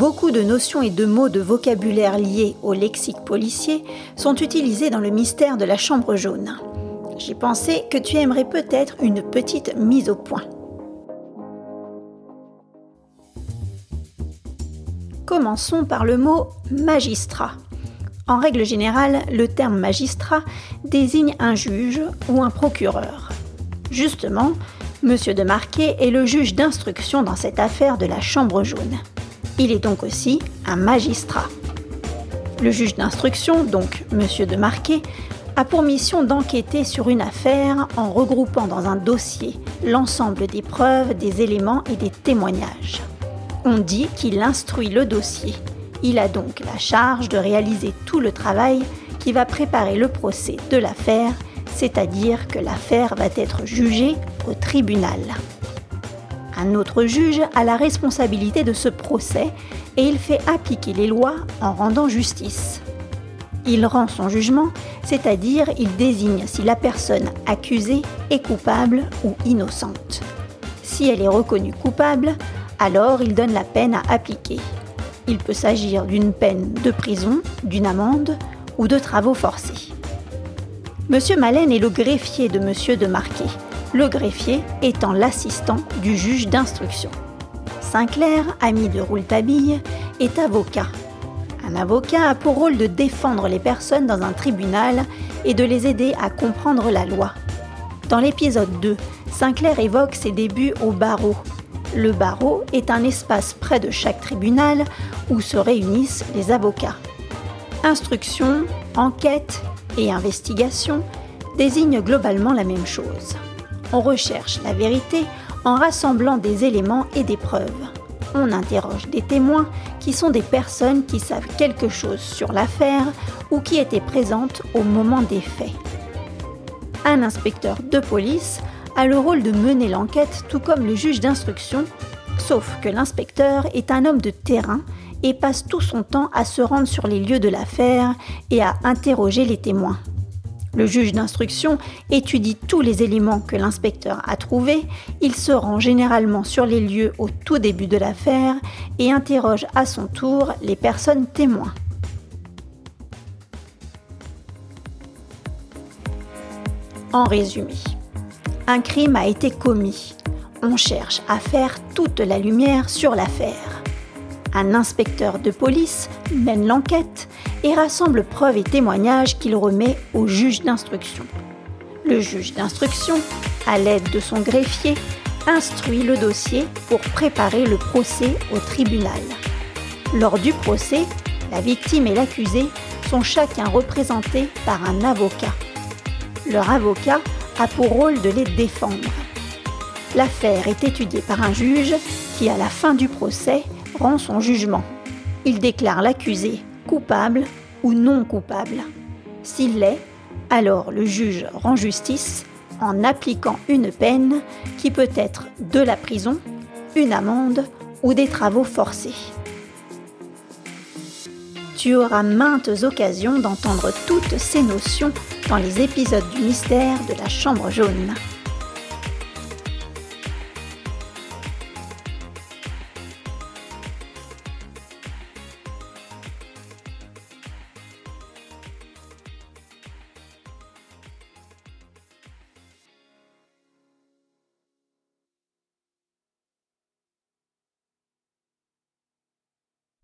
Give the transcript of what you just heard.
beaucoup de notions et de mots de vocabulaire liés au lexique policier sont utilisés dans le mystère de la chambre jaune. J'ai pensé que tu aimerais peut-être une petite mise au point. Commençons par le mot magistrat. En règle générale, le terme magistrat désigne un juge ou un procureur. Justement, M. de Marquet est le juge d'instruction dans cette affaire de la Chambre jaune. Il est donc aussi un magistrat. Le juge d'instruction, donc M. de Marquet, a pour mission d'enquêter sur une affaire en regroupant dans un dossier l'ensemble des preuves, des éléments et des témoignages. On dit qu'il instruit le dossier. Il a donc la charge de réaliser tout le travail qui va préparer le procès de l'affaire c'est-à-dire que l'affaire va être jugée au tribunal. Un autre juge a la responsabilité de ce procès et il fait appliquer les lois en rendant justice. Il rend son jugement, c'est-à-dire il désigne si la personne accusée est coupable ou innocente. Si elle est reconnue coupable, alors il donne la peine à appliquer. Il peut s'agir d'une peine de prison, d'une amende ou de travaux forcés. Monsieur Malen est le greffier de Monsieur de Marquet, le greffier étant l'assistant du juge d'instruction. Sinclair, ami de Rouletabille, est avocat. Un avocat a pour rôle de défendre les personnes dans un tribunal et de les aider à comprendre la loi. Dans l'épisode 2, Sinclair évoque ses débuts au barreau. Le barreau est un espace près de chaque tribunal où se réunissent les avocats. Instruction, enquête, et investigation désignent globalement la même chose. On recherche la vérité en rassemblant des éléments et des preuves. On interroge des témoins qui sont des personnes qui savent quelque chose sur l'affaire ou qui étaient présentes au moment des faits. Un inspecteur de police a le rôle de mener l'enquête tout comme le juge d'instruction, sauf que l'inspecteur est un homme de terrain et passe tout son temps à se rendre sur les lieux de l'affaire et à interroger les témoins. Le juge d'instruction étudie tous les éléments que l'inspecteur a trouvés, il se rend généralement sur les lieux au tout début de l'affaire et interroge à son tour les personnes témoins. En résumé, un crime a été commis. On cherche à faire toute la lumière sur l'affaire. Un inspecteur de police mène l'enquête et rassemble preuves et témoignages qu'il remet au juge d'instruction. Le juge d'instruction, à l'aide de son greffier, instruit le dossier pour préparer le procès au tribunal. Lors du procès, la victime et l'accusé sont chacun représentés par un avocat. Leur avocat a pour rôle de les défendre. L'affaire est étudiée par un juge qui, à la fin du procès, rend son jugement. Il déclare l'accusé coupable ou non coupable. S'il l'est, alors le juge rend justice en appliquant une peine qui peut être de la prison, une amende ou des travaux forcés. Tu auras maintes occasions d'entendre toutes ces notions dans les épisodes du mystère de la Chambre jaune.